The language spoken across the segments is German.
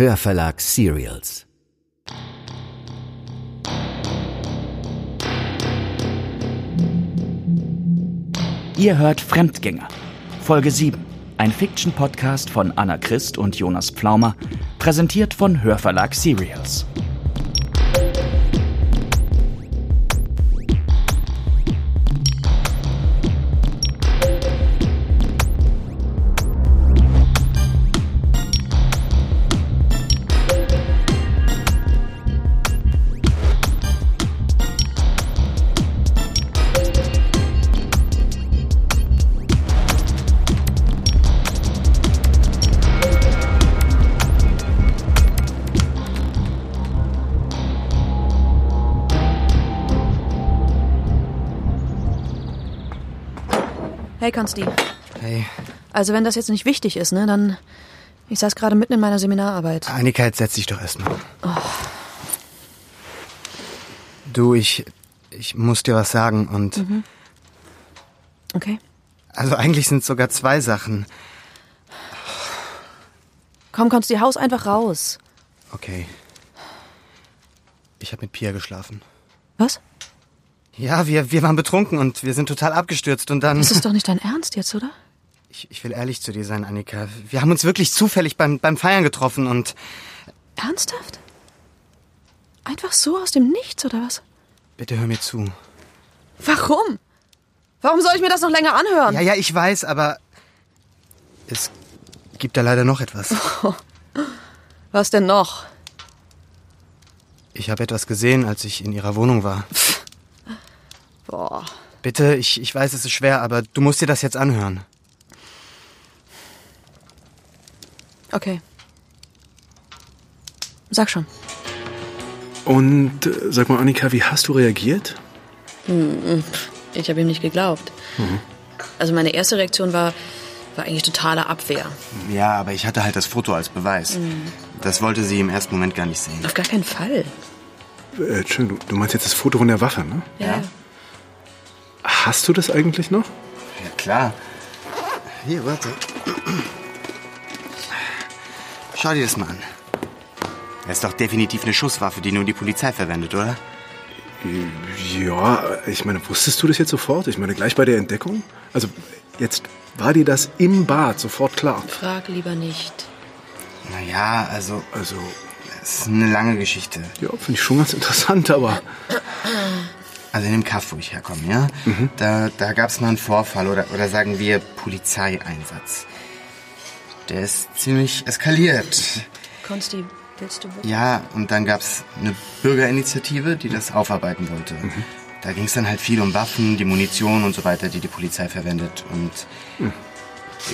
Hörverlag Serials. Ihr hört Fremdgänger. Folge 7. Ein Fiction-Podcast von Anna Christ und Jonas Pflaumer, präsentiert von Hörverlag Serials. Hey, Konsti. Hey, Also, wenn das jetzt nicht wichtig ist, ne, dann. Ich saß gerade mitten in meiner Seminararbeit. Jetzt setz dich doch erstmal. Du, ich. Ich muss dir was sagen und. Okay. Also eigentlich sind es sogar zwei Sachen. Komm, Konsti, haus einfach raus. Okay. Ich habe mit Pia geschlafen. Was? Ja, wir, wir waren betrunken und wir sind total abgestürzt und dann. Das ist doch nicht dein Ernst jetzt, oder? Ich, ich will ehrlich zu dir sein, Annika. Wir haben uns wirklich zufällig beim, beim Feiern getroffen und. Ernsthaft? Einfach so aus dem Nichts, oder was? Bitte hör mir zu. Warum? Warum soll ich mir das noch länger anhören? Ja, ja, ich weiß, aber. Es gibt da leider noch etwas. Was denn noch? Ich habe etwas gesehen, als ich in ihrer Wohnung war. Boah. Bitte, ich, ich weiß, es ist schwer, aber du musst dir das jetzt anhören. Okay. Sag schon. Und äh, sag mal, Annika, wie hast du reagiert? Ich habe ihm nicht geglaubt. Also meine erste Reaktion war, war eigentlich totale Abwehr. Ja, aber ich hatte halt das Foto als Beweis. Das wollte sie im ersten Moment gar nicht sehen. Auf gar keinen Fall. Äh, Entschuldigung, du, meinst jetzt das Foto von der Waffe, ne? Ja. Hast du das eigentlich noch? Ja, klar. Hier, warte. Schau dir das mal an. Das ist doch definitiv eine Schusswaffe, die nur die Polizei verwendet, oder? Ja, ich meine, wusstest du das jetzt sofort? Ich meine, gleich bei der Entdeckung? Also, jetzt war dir das im Bad sofort klar. Frag lieber nicht. Naja, also, Also, es ist eine lange Geschichte. ja, finde ich schon ganz interessant, aber Also in dem Kaff, wo ich herkomme, ja? Da, da gab es mal einen Vorfall oder, oder sagen wir Polizeieinsatz. Der ist ziemlich eskaliert. Konsti, willst du Ja, und dann gab's eine Bürgerinitiative, die das aufarbeiten wollte. Da ging's dann halt viel um Waffen, die Munition und so weiter, die die Polizei verwendet. Und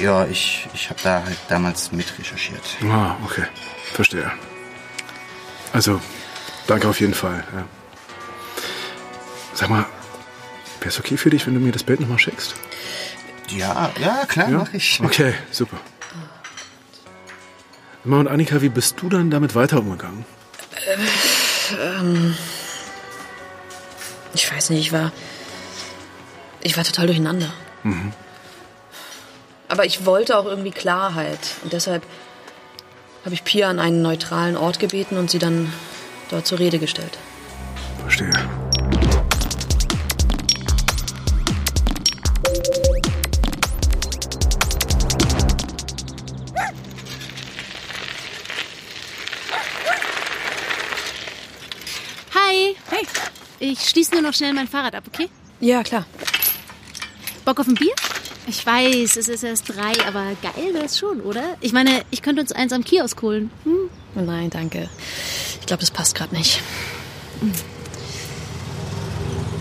ja, ich, ich habe da halt damals mit recherchiert. Ah, okay. Verstehe. Also, danke auf jeden Fall. Ja. Sag mal, wäre es okay für dich, wenn du mir das Bild nochmal schickst? Ja, ja, klar, Ja? mach ich. Okay, super. Mal, Und Annika, wie bist du dann damit weiter umgegangen? Ich weiß nicht, ich war. Ich war total durcheinander. Aber ich wollte auch irgendwie Klarheit. Und deshalb habe ich Pia an einen neutralen Ort gebeten und sie dann dort zur Rede gestellt. Verstehe. Ich schließe nur noch schnell mein Fahrrad ab, okay? Ja, klar. Bock auf ein Bier? Ich weiß, es ist erst drei, aber geil wäre es schon, oder? Ich meine, ich könnte uns eins am Kiosk holen. Hm? Nein, danke. Ich glaube, das passt gerade nicht.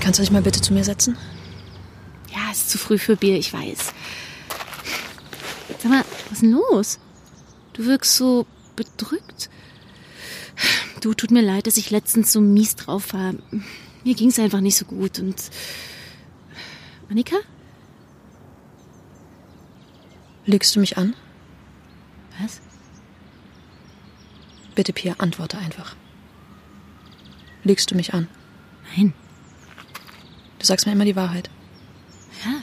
Kannst du dich mal bitte zu mir setzen? Ja, ist zu früh für Bier, ich weiß. Sag mal, was ist denn los? Du wirkst so bedrückt. Du, tut mir leid, dass ich letztens so mies drauf war. Mir ging's einfach nicht so gut und... Annika? Lügst du mich an? Was? Bitte, Pia, antworte einfach. Lügst du mich an? Nein. Du sagst mir immer die Wahrheit. Ja,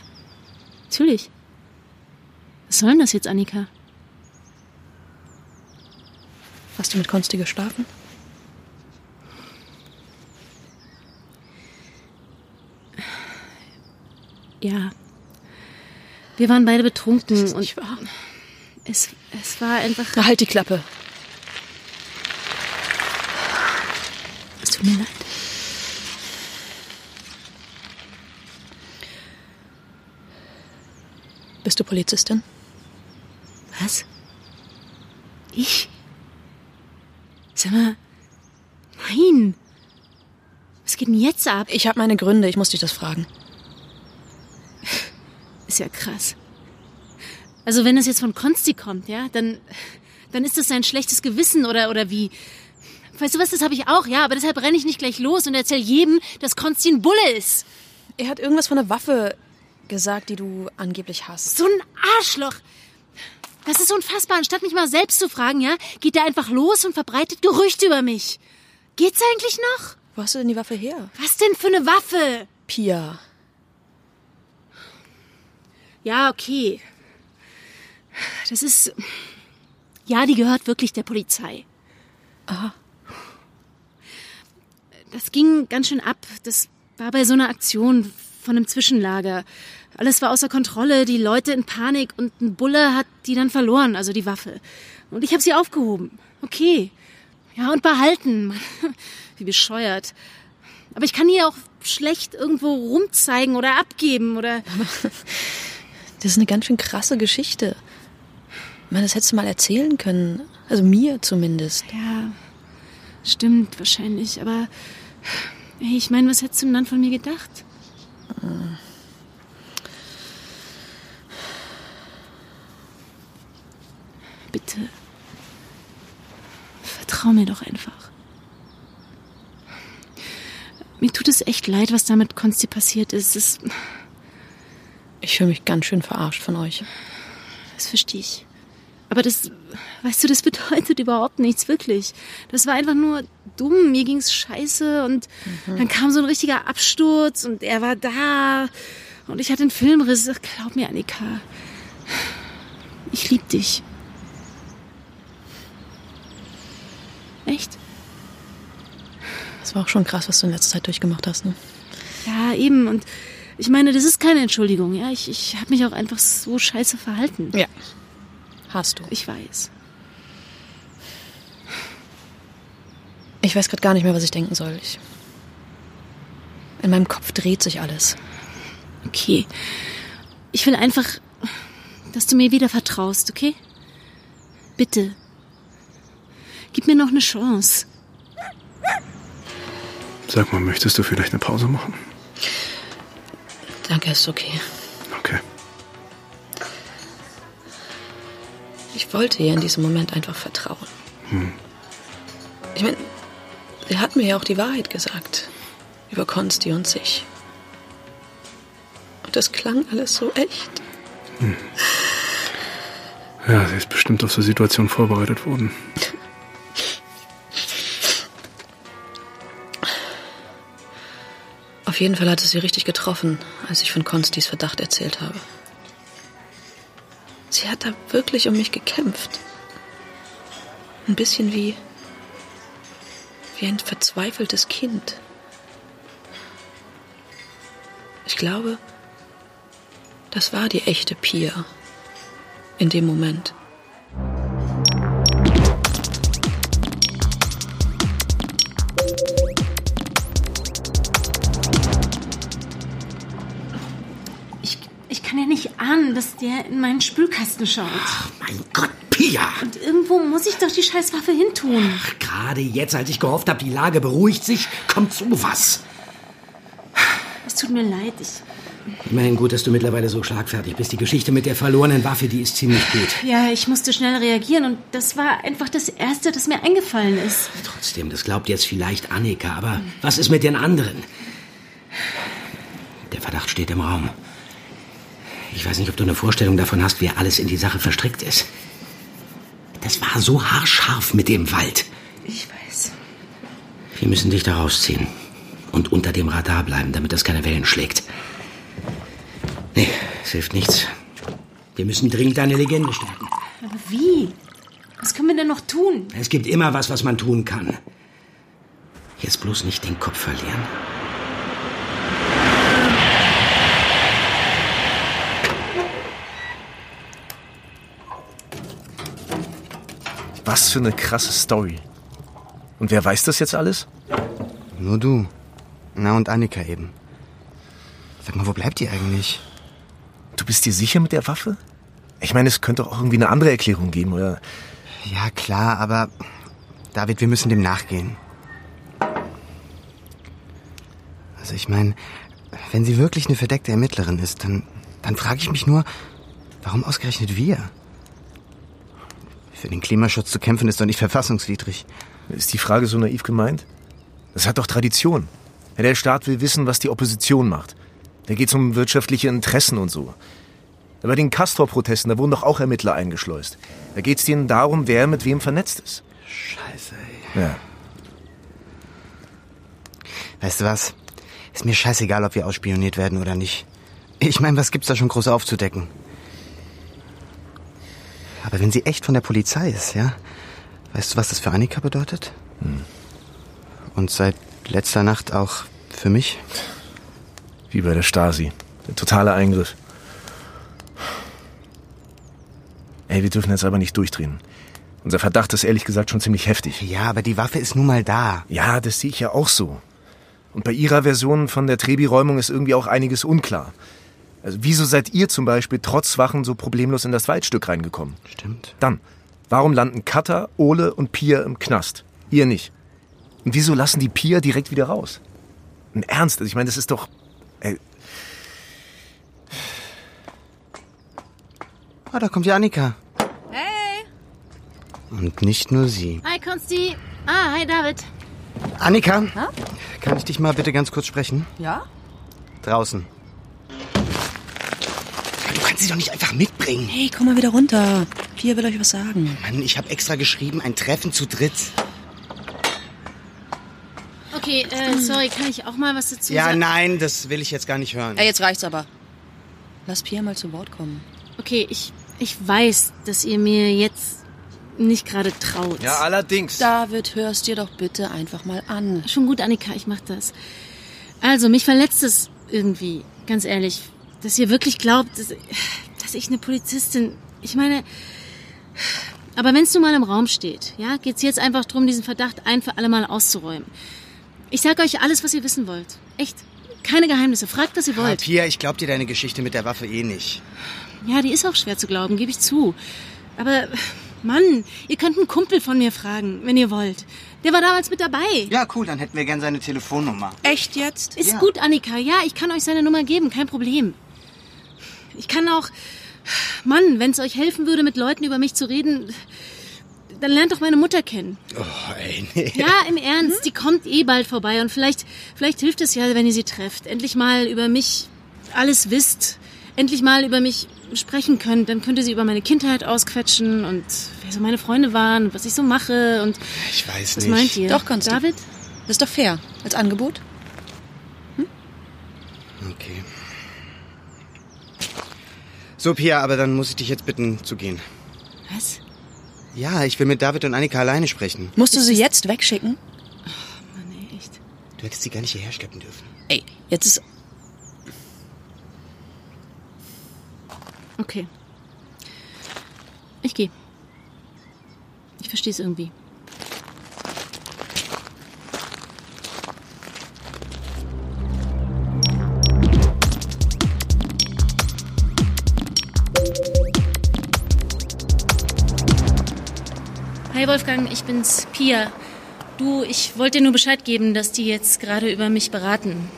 natürlich. Was soll denn das jetzt, Annika? Hast du mit Konsti geschlafen? Ja. Wir waren beide betrunken Das ist und nicht wahr. es, es war einfach. Na, halt die Klappe. Es tut mir leid. Bist du Polizistin? Was? Ich? Sag mal. Nein. Was geht denn jetzt ab? Ich habe meine Gründe, ich muss dich das fragen. Ist ja krass. Also wenn es jetzt von Konsti kommt, ja, dann, dann ist das sein schlechtes Gewissen oder, oder wie? Weißt du was, das habe ich auch, ja, aber deshalb renne ich nicht gleich los und erzähl jedem, dass Konsti ein Bulle ist. Er hat irgendwas von einer Waffe gesagt, die du angeblich hast. So ein Arschloch. Das ist unfassbar. Anstatt mich mal selbst zu fragen, ja, geht er einfach los und verbreitet Gerüchte über mich. Geht's eigentlich noch? Wo hast du denn die Waffe her? Was denn für eine Waffe? Pia. Ja, okay. Das ist. Ja, die gehört wirklich der Polizei. Aha. Das ging ganz schön ab. Das war bei so einer Aktion von einem Zwischenlager. Alles war außer Kontrolle, die Leute in Panik und ein Bulle hat die dann verloren, also die Waffe. Und ich habe sie aufgehoben. Okay. Ja, und behalten. Wie bescheuert. Aber ich kann die auch schlecht irgendwo rumzeigen oder abgeben oder. Das ist eine ganz schön krasse Geschichte. Ich meine, das hättest du mal erzählen können. Also mir zumindest. Ja, stimmt wahrscheinlich, aber hey, ich meine, was hättest du denn dann von mir gedacht? Bitte. Vertrau mir doch einfach. Mir tut es echt leid, was da mit Konsti passiert ist. Das, Ich fühle mich ganz schön verarscht von euch. das verstehe ich. Aber das, weißt du, das bedeutet überhaupt nichts, wirklich. Das war einfach nur dumm. Mir ging's scheiße und dann kam so ein richtiger Absturz und er war da und ich hatte einen Filmriss. Ach, Glaub mir, Annika. Ich lieb dich. Echt? Das war auch schon krass, was du in letzter Zeit durchgemacht hast, ne? Ja, eben. Und ich meine, das ist keine Entschuldigung. Ja, ich, ich habe mich auch einfach so scheiße verhalten. Ja. Hast du. Ich weiß. Ich weiß gerade gar nicht mehr, was ich denken soll. Ich in meinem Kopf dreht sich alles. Okay. Ich will einfach, dass du mir wieder vertraust, okay? Bitte. Gib mir noch eine Chance. Sag mal, möchtest du vielleicht eine Pause machen? Danke, ist okay. Okay. Ich wollte ihr in diesem Moment einfach vertrauen. Ich meine, sie hat mir ja auch die Wahrheit gesagt. Über Konsti und sich. Und das klang alles so echt. Ja, sie ist bestimmt auf so Situation vorbereitet worden. Jeden Fall hat es sie richtig getroffen, als ich von Konstis Verdacht erzählt habe. Sie hat da wirklich um mich gekämpft. Ein bisschen wie. wie ein verzweifeltes Kind. Ich glaube, das war die echte Pia. In dem Moment. Dass der in meinen Spülkasten schaut. Mein Gott, Pia! Und irgendwo muss ich doch die Scheißwaffe hintun. Gerade jetzt, als ich gehofft habe, die Lage beruhigt sich, kommt sowas. Es tut mir leid. Ich, Immerhin gut, dass du mittlerweile so schlagfertig bist. Die Geschichte mit der verlorenen Waffe, die ist ziemlich gut. ja, ich musste schnell reagieren und das war einfach das Erste, das mir eingefallen ist. Trotzdem, das glaubt jetzt vielleicht Annika, aber was ist mit den anderen? Der Verdacht steht im Raum. Ich weiß nicht, ob du eine Vorstellung davon hast, wer alles in die Sache verstrickt ist. Das war so haarscharf mit dem Wald. Ich weiß. Wir müssen dich da rausziehen und unter dem Radar bleiben, damit das keine Wellen schlägt. Nee, es hilft nichts. Wir müssen dringend deine Legende stärken. Aber wie? Was können wir denn noch tun? Es gibt immer was, was man tun kann. Jetzt bloß nicht den Kopf verlieren. Was für eine krasse Story. Und wer weiß das jetzt alles? Nur du. Na und Annika eben. Sag mal, wo bleibt die eigentlich? Du bist dir sicher mit der Waffe? Ich meine, es könnte auch irgendwie eine andere Erklärung geben, oder? Ja, klar, aber David, wir müssen dem nachgehen. Also ich meine, wenn sie wirklich eine verdeckte Ermittlerin ist, dann, dann frage ich mich nur, warum ausgerechnet wir? Für den Klimaschutz zu kämpfen ist doch nicht verfassungswidrig. Ist die Frage so naiv gemeint? Das hat doch Tradition. Der Staat will wissen, was die Opposition macht. Da geht's um wirtschaftliche Interessen und so. Bei den Castor-Protesten, da wurden doch auch Ermittler eingeschleust. Da geht's denen darum, wer mit wem vernetzt ist. Scheiße, ey. Ja. Weißt du was? Ist mir scheißegal, ob wir ausspioniert werden oder nicht. Ich meine, was gibt's da schon groß aufzudecken? Aber wenn sie echt von der Polizei ist, ja? Weißt du, was das für Annika bedeutet? Und seit letzter Nacht auch für mich? Wie bei der Stasi. Der totale Eingriff. Ey, wir dürfen jetzt aber nicht durchdrehen. Unser Verdacht ist ehrlich gesagt schon ziemlich heftig. Ja, aber die Waffe ist nun mal da. Ja, das sehe ich ja auch so. Und bei Ihrer Version von der Trebi-Räumung ist irgendwie auch einiges unklar. Also wieso seid ihr zum Beispiel trotz Wachen so problemlos in das Waldstück reingekommen? Stimmt. Dann, warum landen Katha, Ole und Pia im Knast? Ihr nicht. Und wieso lassen die Pia direkt wieder raus? Im Ernst, also ich meine, das ist doch... Ey, Ah, da kommt die Annika. Hey! Und nicht nur sie. Hi, Konsti. Ah, hi, David. Annika, kann ich dich mal bitte ganz kurz sprechen? Ja? Draußen. Sie doch nicht einfach mitbringen. Hey, komm mal wieder runter. Pia will euch was sagen. Mann, ich habe extra geschrieben, ein Treffen zu dritt. Okay, äh, sorry, kann ich auch mal was dazu Ja, sagen? nein, das will ich jetzt gar nicht hören. Ey, jetzt reicht's aber. Lass Pia mal zu Wort kommen. Okay, ich, ich weiß, dass ihr mir jetzt nicht gerade traut. ja, allerdings. David, hörst dir doch bitte einfach mal an. Schon gut, Annika, ich mach das. Also, mich verletzt es irgendwie, ganz ehrlich, dass ihr wirklich glaubt, dass, dass ich eine Polizistin. Ich meine, aber wenn es nun mal im Raum steht, ja, geht's jetzt einfach drum, diesen Verdacht ein für alle Mal auszuräumen. Ich sag euch alles, was ihr wissen wollt. Echt. Keine Geheimnisse. Fragt, was ihr Ah, wollt. Pia, ich glaub dir deine Geschichte mit der Waffe eh nicht. Ja, die ist auch schwer zu glauben, gebe ich zu. Aber, Mann, ihr könnt einen Kumpel von mir fragen, wenn ihr wollt. Der war damals mit dabei. Ja, cool, dann hätten wir gern seine Telefonnummer. Echt jetzt? Ist Ja. gut, Annika. Ja, ich kann euch seine Nummer geben, kein Problem. Ich kann auch. Mann, wenn es euch helfen würde, mit Leuten über mich zu reden, dann lernt doch meine Mutter kennen. Oh, ey, nee. Ja, im Ernst, die kommt eh bald vorbei und vielleicht, vielleicht hilft es ja, wenn ihr sie trefft. Endlich mal über mich alles wisst. Endlich mal über mich sprechen könnt. Dann könnt ihr sie über meine Kindheit ausquetschen und wer so meine Freunde waren und was ich so mache und Ich weiß was nicht. meint ihr? Doch, kannst. David? Das ist doch fair. Als Angebot? Okay. So, Pia, aber dann muss ich dich jetzt bitten, zu gehen. Was? Ja, ich will mit David und Annika alleine sprechen. Musst du sie jetzt wegschicken? Mann, ey, echt. Du hättest sie gar nicht hierher schleppen dürfen. Ey, jetzt ist. Okay. Ich gehe. Ich verstehe es irgendwie. Hi Wolfgang, ich bin's, Pia. Du, ich wollte dir nur Bescheid geben, dass die jetzt gerade über mich beraten.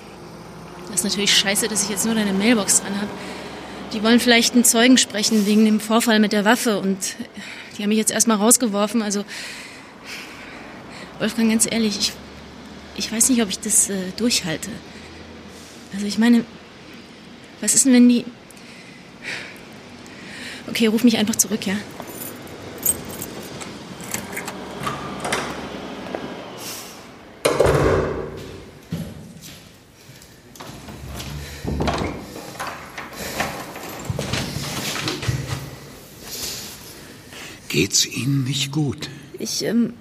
Das ist natürlich scheiße, dass ich jetzt nur deine Mailbox dran habe. Die wollen vielleicht einen Zeugen sprechen wegen dem Vorfall mit der Waffe und die haben mich jetzt erstmal rausgeworfen. Also, Wolfgang, ganz ehrlich, ich, ich weiß nicht, ob ich das äh, durchhalte. Also, ich meine, was ist denn, wenn die. Okay, ruf mich einfach zurück, ja? Geht's Ihnen nicht gut? Ich, ähm,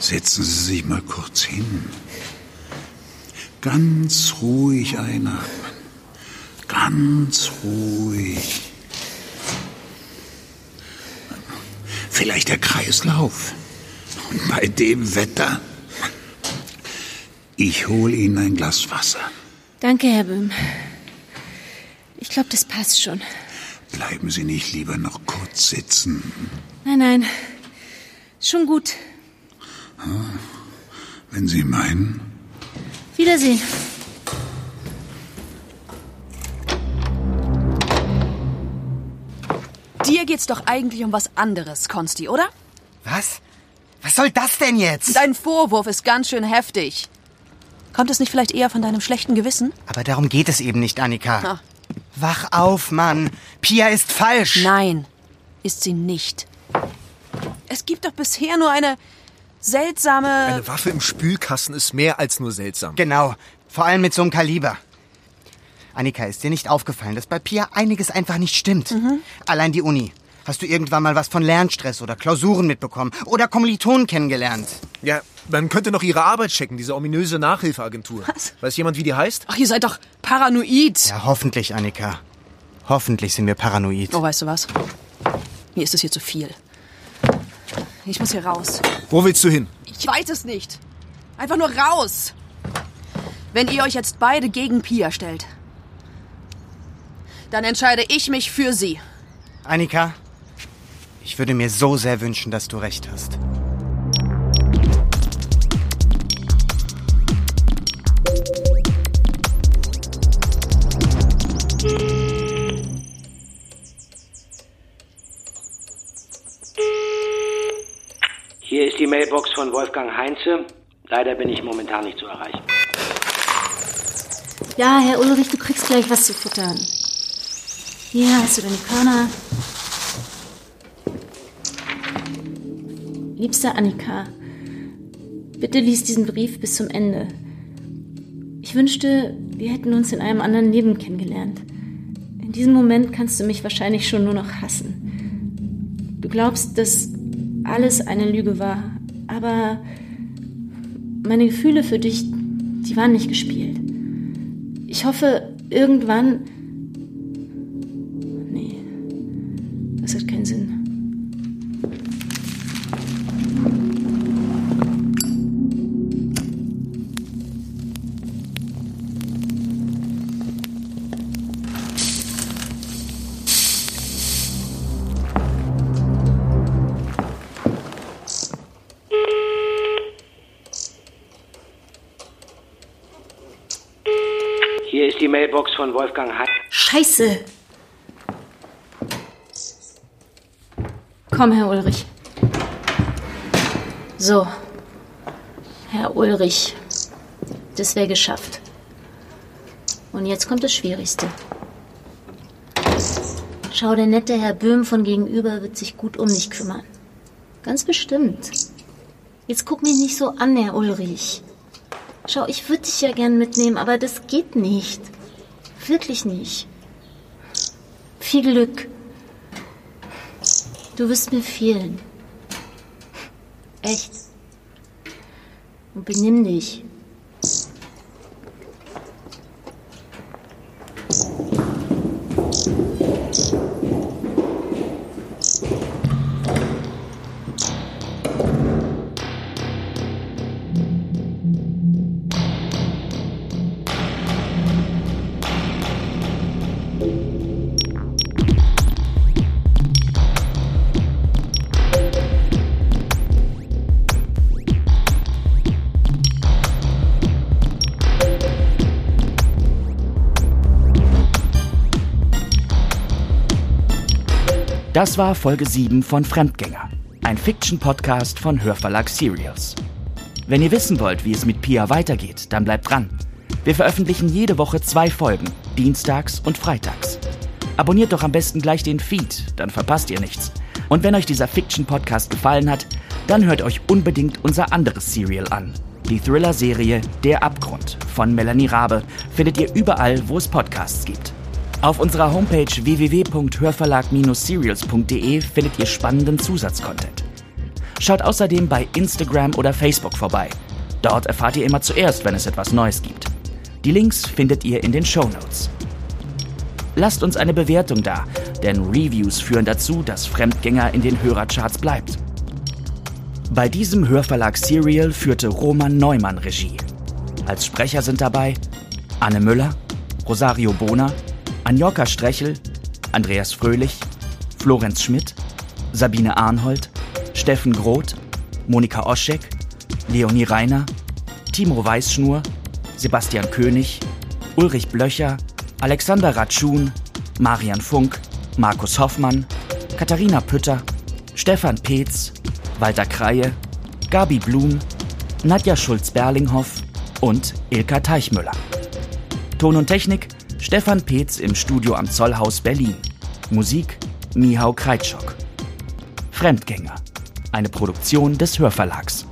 Setzen Sie sich mal kurz hin. Ganz ruhig einatmen. Ganz ruhig. Vielleicht der Kreislauf. Und bei dem Wetter. Ich hole Ihnen ein Glas Wasser. danke, Herr Böhm. Ich glaube, das passt schon. Bleiben Sie nicht lieber noch kurz sitzen. Nein, nein. Schon gut. Wenn Sie meinen. Wiedersehen. Dir geht's doch eigentlich um was anderes, Konsti, oder? Was? Was soll das denn jetzt? Dein Vorwurf ist ganz schön heftig. Kommt es nicht vielleicht eher von deinem schlechten Gewissen? Aber darum geht es eben nicht, Annika. Ah. Wach auf, Mann. Pia ist falsch. Nein, ist sie nicht. Es gibt doch bisher nur eine seltsame. Eine Waffe im Spülkasten ist mehr als nur seltsam. Genau. Vor allem mit so einem Kaliber. Annika, ist dir nicht aufgefallen, dass bei Pia einiges einfach nicht stimmt? Allein die Uni. Hast du irgendwann mal was von Lernstress oder Klausuren mitbekommen? Oder Kommilitonen kennengelernt? Ja, man könnte noch ihre Arbeit checken, diese ominöse Nachhilfeagentur. Was? Weiß jemand, wie die heißt? Ach, ihr seid doch paranoid. Ja, hoffentlich, Annika. Hoffentlich sind wir paranoid. Oh, weißt du was? Mir ist es hier zu viel. Ich muss hier raus. Wo willst du hin? Ich weiß es nicht. Einfach nur raus. Wenn ihr euch jetzt beide gegen Pia stellt, dann entscheide ich mich für sie. Annika, ich würde mir so sehr wünschen, dass du recht hast. Hier ist die Mailbox von Wolfgang Heinze. Leider bin ich momentan nicht zu erreichen. Ja, Herr Ulrich, du kriegst gleich was zu futtern. Hier hast du deine Körner. Liebste Annika, bitte lies diesen Brief bis zum Ende. Ich wünschte, wir hätten uns in einem anderen Leben kennengelernt. In diesem Moment kannst du mich wahrscheinlich schon nur noch hassen. Du glaubst, dass alles eine Lüge war, aber meine Gefühle für dich, die waren nicht gespielt. Ich hoffe, irgendwann. Die Mailbox von Wolfgang Heinze. Scheiße! Komm, Herr Ulrich. So. Herr Ulrich. Das wäre geschafft. Und jetzt kommt das Schwierigste. Schau, der nette Herr Böhm von gegenüber wird sich gut um dich kümmern. Ganz bestimmt. Jetzt guck mich nicht so an, Herr Ulrich. Schau, ich würde dich ja gern mitnehmen, aber das geht nicht. Wirklich nicht. Viel Glück. Du wirst mir fehlen. Echt. Und benimm dich. Das war Folge 7 von Fremdgänger, ein Fiction-Podcast von Hörverlag Serials. Wenn ihr wissen wollt, wie es mit Pia weitergeht, dann bleibt dran. Wir veröffentlichen jede Woche zwei Folgen, dienstags und freitags. Abonniert doch am besten gleich den Feed, dann verpasst ihr nichts. Und wenn euch dieser Fiction-Podcast gefallen hat, dann hört euch unbedingt unser anderes Serial an. Die Thriller-Serie Der Abgrund von Melanie Rabe findet ihr überall, wo es Podcasts gibt. Auf unserer Homepage www.hörverlag-serials.de findet ihr spannenden Zusatzcontent. Schaut außerdem bei Instagram oder Facebook vorbei. Dort erfahrt ihr immer zuerst, wenn es etwas Neues gibt. Die Links findet ihr in den Show Notes. Lasst uns eine Bewertung da, denn Reviews führen dazu, dass Fremdgänger in den Hörercharts bleibt. Bei diesem Hörverlag Serial führte Roman Neumann Regie. Als Sprecher sind dabei Anne Müller, Rosario Bona, Anjoka Strechel, Andreas Fröhlich, Florenz Schmidt, Sabine Arnhold, Steffen Groth, Monika Oschek, Leonie Reiner, Timo Weißschnur, Sebastian König, Ulrich Blöcher, Alexander Ratschun, Marian Funk, Markus Hoffmann, Katharina Pütter, Stefan Peetz, Walter Kreie, Gabi Blum, Nadja Schulz-Berlinghoff und Ilka Teichmüller. Ton und Technik Stefan Peetz im Studio am Zollhaus Berlin. Musik Mihau Kreitschok. Fremdgänger. Eine Produktion des Hörverlags.